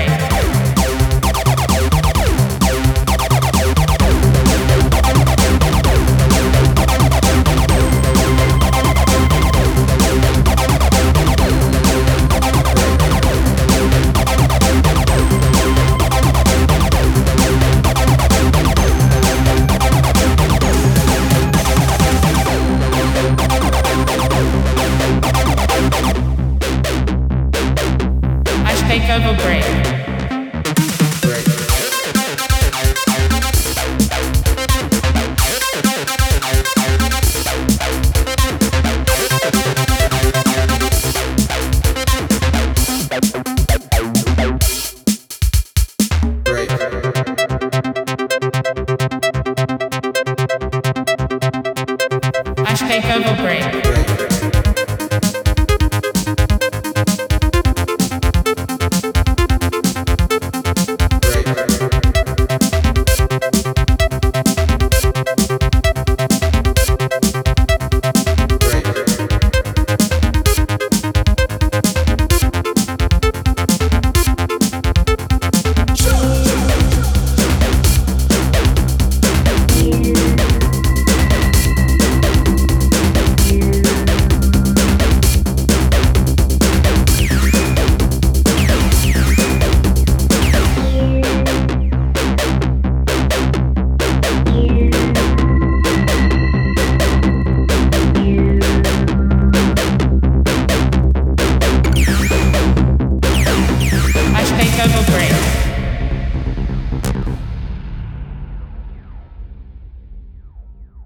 takeover Take break. Takeover break.